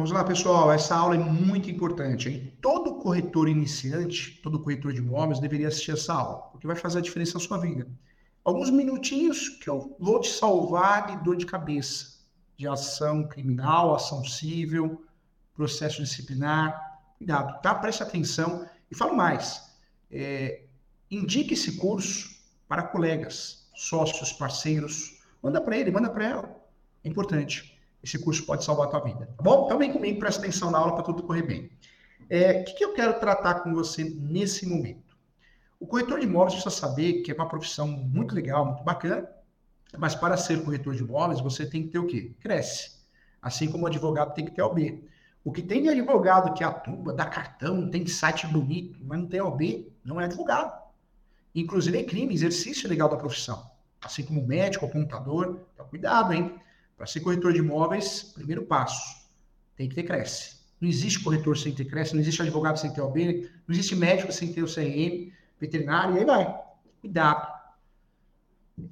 Vamos lá, pessoal. Essa aula é muito importante. Hein? Todo corretor iniciante, todo corretor de imóveis deveria assistir essa aula, porque vai fazer a diferença na sua vida. Alguns minutinhos que eu vou te salvar de dor de cabeça, de ação criminal, ação civil, processo disciplinar. Cuidado, tá? Preste atenção. E falo mais. É, indique esse curso para colegas, sócios, parceiros. Manda para ele, manda para ela. É importante. Esse curso pode salvar a tua vida. Tá bom? Então vem comigo, presta atenção na aula para tudo correr bem. É, o que, que eu quero tratar com você nesse momento? O corretor de imóveis precisa saber que é uma profissão muito legal, muito bacana, mas para ser corretor de imóveis, você tem que ter o quê? Cresce. Assim como o advogado tem que ter OB. O que tem de advogado que atua, dá cartão, tem site bonito, mas não tem OB, não é advogado. Inclusive é crime, exercício legal da profissão. Assim como médico contador. Então, cuidado, hein? Para ser corretor de imóveis, primeiro passo, tem que ter Cresce. Não existe corretor sem ter Cresce, não existe advogado sem ter OB, não existe médico sem ter o CRM, veterinário, e aí vai. Cuidado.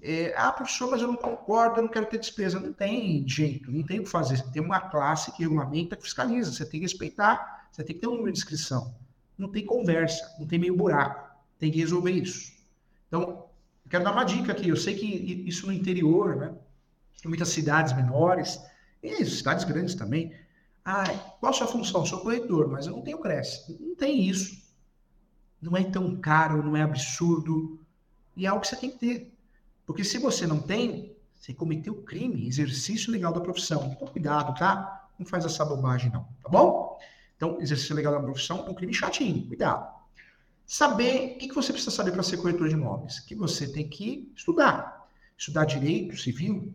É, ah, professor, mas eu não concordo, eu não quero ter despesa. Não tem jeito, não tem o que fazer. Tem uma classe que regulamenta, que fiscaliza. Você tem que respeitar, você tem que ter um número de inscrição. Não tem conversa, não tem meio buraco tem que resolver isso. Então, eu quero dar uma dica aqui. Eu sei que isso no interior, né? Muitas cidades menores, e cidades grandes também. Ah, qual a sua função? Sou corretor, mas eu não tenho Cresce. Não tem isso. Não é tão caro, não é absurdo. E é algo que você tem que ter. Porque se você não tem, você cometeu crime, exercício legal da profissão. Então, cuidado, tá? Não faz essa bobagem, não. Tá bom? Então, exercício legal da profissão é um crime chatinho. Cuidado. Saber, o que você precisa saber para ser corretor de imóveis? Que você tem que estudar. Estudar direito civil,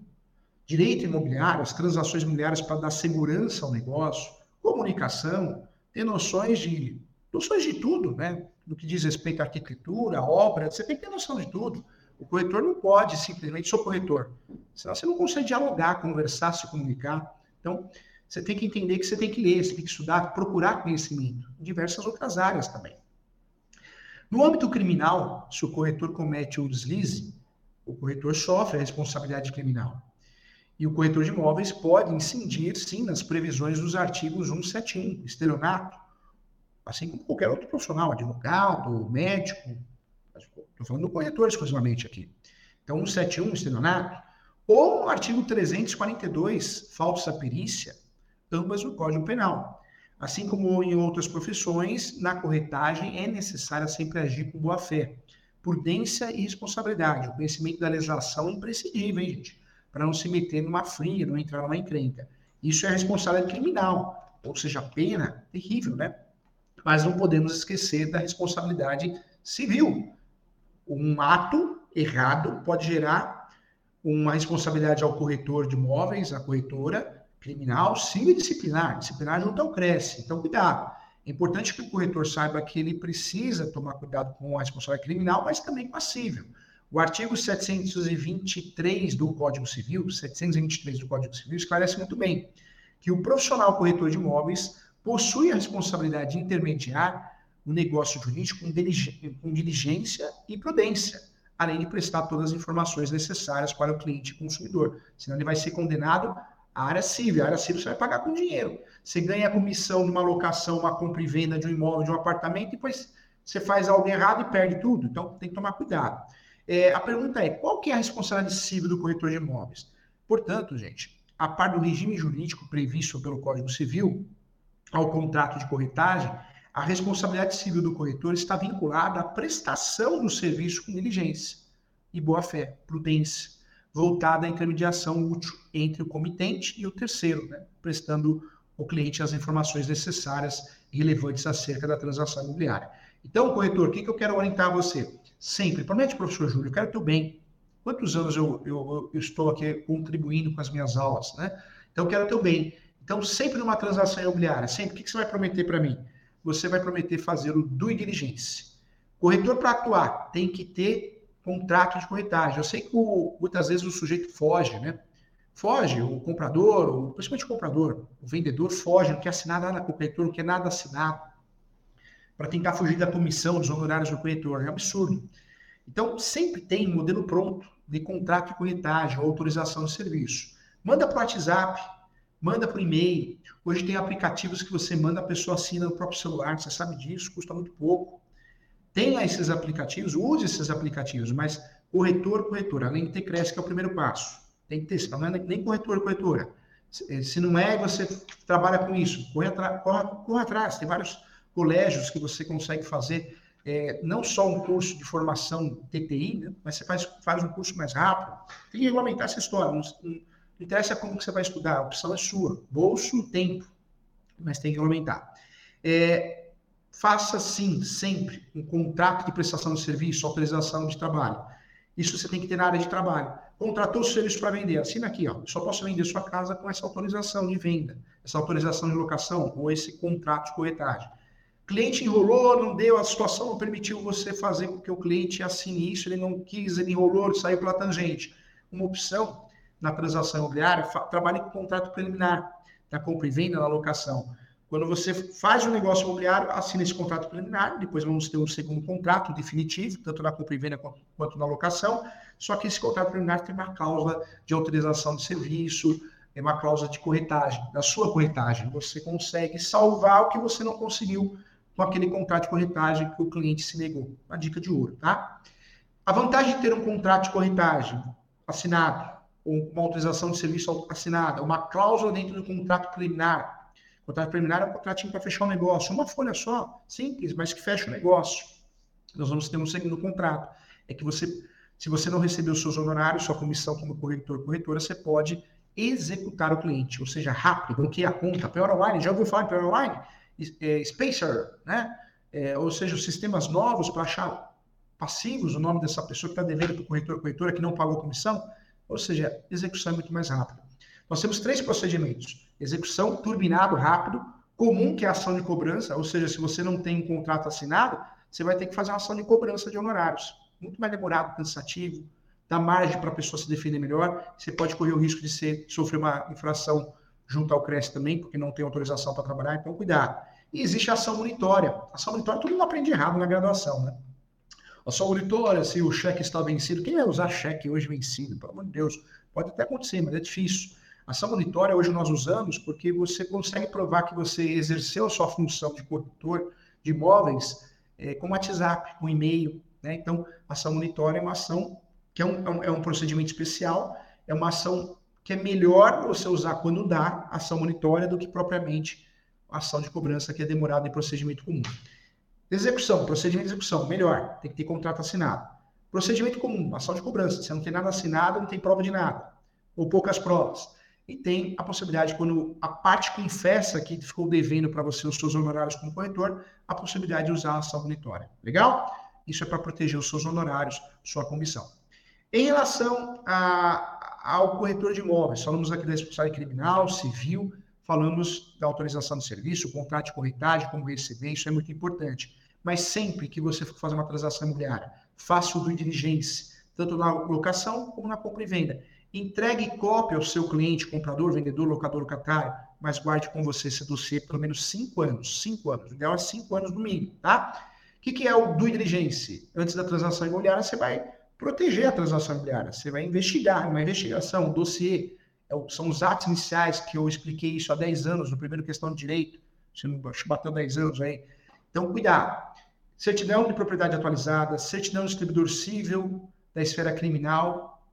direito imobiliário, as transações imobiliárias para dar segurança ao negócio, comunicação, ter noções de noções de tudo, né? No que diz respeito à arquitetura, obra, você tem que ter noção de tudo. O corretor não pode simplesmente sou corretor, senão você não consegue dialogar, conversar, se comunicar. Então, você tem que entender que você tem que ler, você tem que estudar, procurar conhecimento em diversas outras áreas também. No âmbito criminal, se o corretor comete o deslize, o corretor sofre a responsabilidade criminal. E o corretor de imóveis pode incidir, sim, nas previsões dos artigos 171, estelionato, assim como qualquer outro profissional, advogado, médico, estou falando do corretor exclusivamente aqui. Então, 171, estelionato, ou o artigo 342, falsa perícia, ambas no Código Penal. Assim como em outras profissões, na corretagem é necessário sempre agir com boa fé, prudência e responsabilidade. O conhecimento da legislação é imprescindível, hein, gente? Para não se meter numa fria, não entrar numa encrenca. Isso é responsabilidade criminal, ou seja, pena terrível, né? Mas não podemos esquecer da responsabilidade civil. Um ato errado pode gerar uma responsabilidade ao corretor de imóveis, à corretora, criminal, civil e disciplinar. Disciplinar junto ao cresce. Então, cuidado. É importante que o corretor saiba que ele precisa tomar cuidado com a responsabilidade criminal, mas também com a civil. O artigo 723 do Código Civil, 723 do Código Civil, esclarece muito bem que o profissional corretor de imóveis possui a responsabilidade de intermediar o negócio jurídico com diligência e prudência, além de prestar todas as informações necessárias para o cliente e consumidor. Senão ele vai ser condenado a área civil, a área civil você vai pagar com dinheiro. Você ganha a comissão de uma locação, uma compra e venda de um imóvel, de um apartamento, e depois você faz algo errado e perde tudo. Então tem que tomar cuidado. É, a pergunta é: qual que é a responsabilidade civil do corretor de imóveis? Portanto, gente, a par do regime jurídico previsto pelo Código Civil ao contrato de corretagem, a responsabilidade civil do corretor está vinculada à prestação do serviço com diligência e boa-fé, prudência voltada à intermediação útil entre o comitente e o terceiro, né? prestando ao cliente as informações necessárias e relevantes acerca da transação imobiliária. Então, corretor, o que, que eu quero orientar você? Sempre, promete, professor Júlio, eu quero teu bem. Quantos anos eu, eu, eu, estou aqui contribuindo com as minhas aulas, né? Então, eu quero teu bem. Então, sempre numa transação imobiliária, sempre, o que, que você vai prometer para mim? Você vai prometer fazer o due diligence. Corretor para atuar tem que ter contrato de corretagem. Eu sei que o, muitas vezes o sujeito foge, né? Foge, o comprador, o, principalmente o comprador, o vendedor foge, não quer assinar nada com o corretor, não quer nada assinado, para tentar fugir da comissão dos honorários do corretor. É um absurdo. Então, sempre tem um modelo pronto de contrato de corretagem ou autorização de serviço. Manda para o WhatsApp, manda por e-mail. Hoje tem aplicativos que você manda, a pessoa assina no próprio celular, você sabe disso, custa muito pouco. Tenha esses aplicativos, use esses aplicativos, mas corretor, corretora, além de ter cresce, que é o primeiro passo. Tem que ter, não é nem corretor, corretora. Se não é, você trabalha com isso. Corre, corre, corre atrás, tem vários colégios que você consegue fazer é, não só um curso de formação TTI, né, mas você faz, faz um curso mais rápido. Tem que regulamentar essa história. Não, não, interessa como que você vai estudar, a opção é sua. Bolso, tempo, mas tem que regulamentar. É, faça, sim, sempre um contrato de prestação de serviço, autorização de trabalho. Isso você tem que ter na área de trabalho. Contratou o serviço para vender, assina aqui, ó. Só posso vender sua casa com essa autorização de venda, essa autorização de locação ou esse contrato de corretagem cliente enrolou, não deu, a situação não permitiu você fazer com que o cliente assine isso, ele não quis, ele enrolou, ele saiu pela tangente. Uma opção na transação imobiliária, trabalhe com contrato preliminar, na compra e venda, na locação. Quando você faz um negócio imobiliário, assina esse contrato preliminar, depois vamos ter um segundo contrato definitivo, tanto na compra e venda quanto na locação, só que esse contrato preliminar tem uma cláusula de autorização de serviço, é uma cláusula de corretagem, da sua corretagem. Você consegue salvar o que você não conseguiu com aquele contrato de corretagem que o cliente se negou. Uma dica de ouro, tá? A vantagem de ter um contrato de corretagem assinado, ou uma autorização de serviço assinada, uma cláusula dentro do contrato preliminar. O contrato preliminar é um contratinho para fechar o negócio, uma folha só, simples, mas que fecha o negócio. Nós vamos ter um segundo contrato. É que você, se você não recebeu os seus honorários, sua comissão como corretor, corretora, você pode executar o cliente, ou seja, rápido, bloqueia a conta. Pay online, já ouviu falar em Pay online? É, Spacer, né? É, ou seja, sistemas novos para achar passivos o nome dessa pessoa que está devendo para o corretor, corretora que não pagou comissão, ou seja, execução é muito mais rápida. Nós temos três procedimentos: execução, turbinado rápido, comum, que é a ação de cobrança, ou seja, se você não tem um contrato assinado, você vai ter que fazer uma ação de cobrança de honorários. Muito mais demorado, cansativo, dá margem para a pessoa se defender melhor. Você pode correr o risco de ser, sofrer uma infração junto ao CRES também, porque não tem autorização para trabalhar, então cuidado. E existe a ação monitória. Ação monitória todo mundo aprende errado na graduação, né? Ação monitória, se o cheque está vencido, quem vai usar cheque hoje vencido? Pelo amor de Deus, pode até acontecer, mas é difícil. Ação monitória hoje nós usamos porque você consegue provar que você exerceu a sua função de corretor de imóveis é, com WhatsApp, com e-mail. Né? Então, ação monitória é uma ação que é um, é um procedimento especial, é uma ação que é melhor você usar quando dá ação monitória do que propriamente ação de cobrança que é demorada em procedimento comum. Execução, procedimento de execução, melhor, tem que ter contrato assinado. Procedimento comum, ação de cobrança, você não tem nada assinado, não tem prova de nada, ou poucas provas. E tem a possibilidade, quando a parte confessa que ficou devendo para você os seus honorários como corretor, a possibilidade de usar a ação monitória. Legal? Isso é para proteger os seus honorários, sua comissão. Em relação a, ao corretor de imóveis. Falamos aqui da responsabilidade criminal, civil, falamos da autorização de serviço, contrato de corretagem, como receber, isso é muito importante. Mas sempre que você for fazer uma transação imobiliária, faça o due diligence, tanto na locação como na compra e venda. Entregue cópia ao seu cliente, comprador, vendedor, locador, locatário, mas guarde com você esse dossiê pelo menos cinco anos. Cinco anos. O ideal é cinco anos no mínimo, tá? O que, que é o due diligence? Antes da transação imobiliária, você vai proteger a transação imobiliária. Você vai investigar, uma investigação, um dossiê. É são os atos iniciais que eu expliquei isso há 10 anos, no primeiro questão de direito. Você não bateu 10 anos aí. Então, cuidado. Certidão de propriedade atualizada, certidão de distribuidor civil da esfera criminal,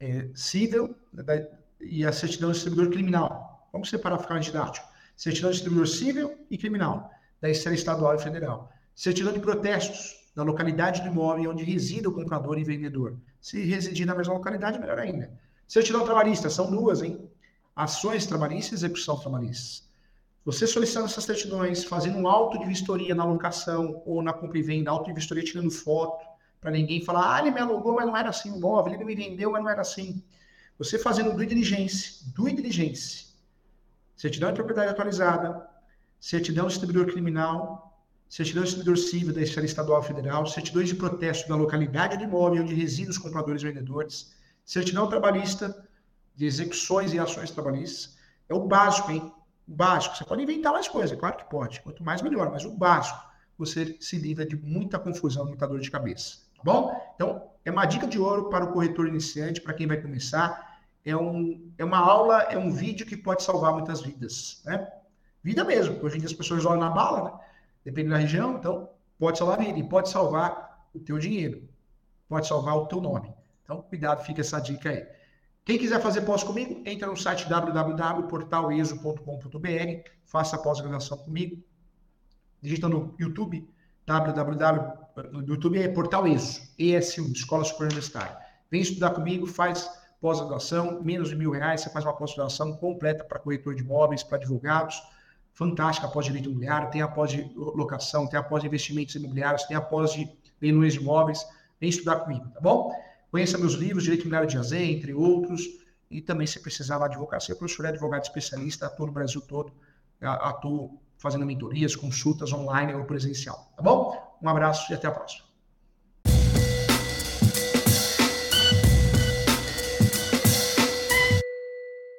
é, civil da, e a certidão de distribuidor criminal. Vamos separar, ficar didático. Certidão de distribuidor civil e criminal, da esfera estadual e federal. Certidão de protestos, da localidade do imóvel onde reside o comprador e vendedor. Se residir na mesma localidade, melhor ainda. Certidão trabalhista, são duas, hein? Ações trabalhistas e execução trabalhista. Você solicitando essas certidões, fazendo um auto de vistoria na locação ou na compra e venda, auto de vistoria tirando foto, para ninguém falar, ah, ele me alugou, mas não era assim o imóvel, ele me vendeu, mas não era assim. Você fazendo due diligence, due diligence, certidão de propriedade atualizada, certidão de distribuidor criminal, certidão de distribuidor civil da esfera estadual federal, certidões de protesto da localidade do imóvel onde residem os compradores e vendedores, certidão trabalhista de execuções e ações trabalhistas. É o básico, hein? O básico. Você pode inventar mais coisas, é claro que pode. Quanto mais, melhor. Mas o básico, você se livra de muita confusão, muita dor de cabeça. Tá bom? Então, é uma dica de ouro para o corretor iniciante, para quem vai começar. é, um, é uma aula, é um vídeo que pode salvar muitas vidas, né? Vida mesmo, porque hoje em dia as pessoas olham na bala, né? Depende da região, então pode salvar a vida e pode salvar o teu dinheiro, pode salvar o teu nome. Então, cuidado, fica essa dica aí. Quem quiser fazer pós comigo, entra no site www.portaleso.com.br, faça a pós-graduação comigo, digita no YouTube, www, no YouTube é Portal ESO, ES1, Escola Superior Universitária. Vem estudar comigo, faz pós-graduação, menos de mil reais, você faz uma pós-graduação completa para corretor de imóveis, para advogados, fantástica após direito imobiliário, tem após de locação, tem após investimentos imobiliários, tem após de leilões de imóveis. Vem estudar comigo, tá bom? Conheça meus livros, Direito Imobiliário de Azé, entre outros, e também se precisar da advocacia, eu professor é advogado especialista, atuo no Brasil todo, atuo fazendo mentorias, consultas online ou presencial, tá bom? Um abraço e até a próxima.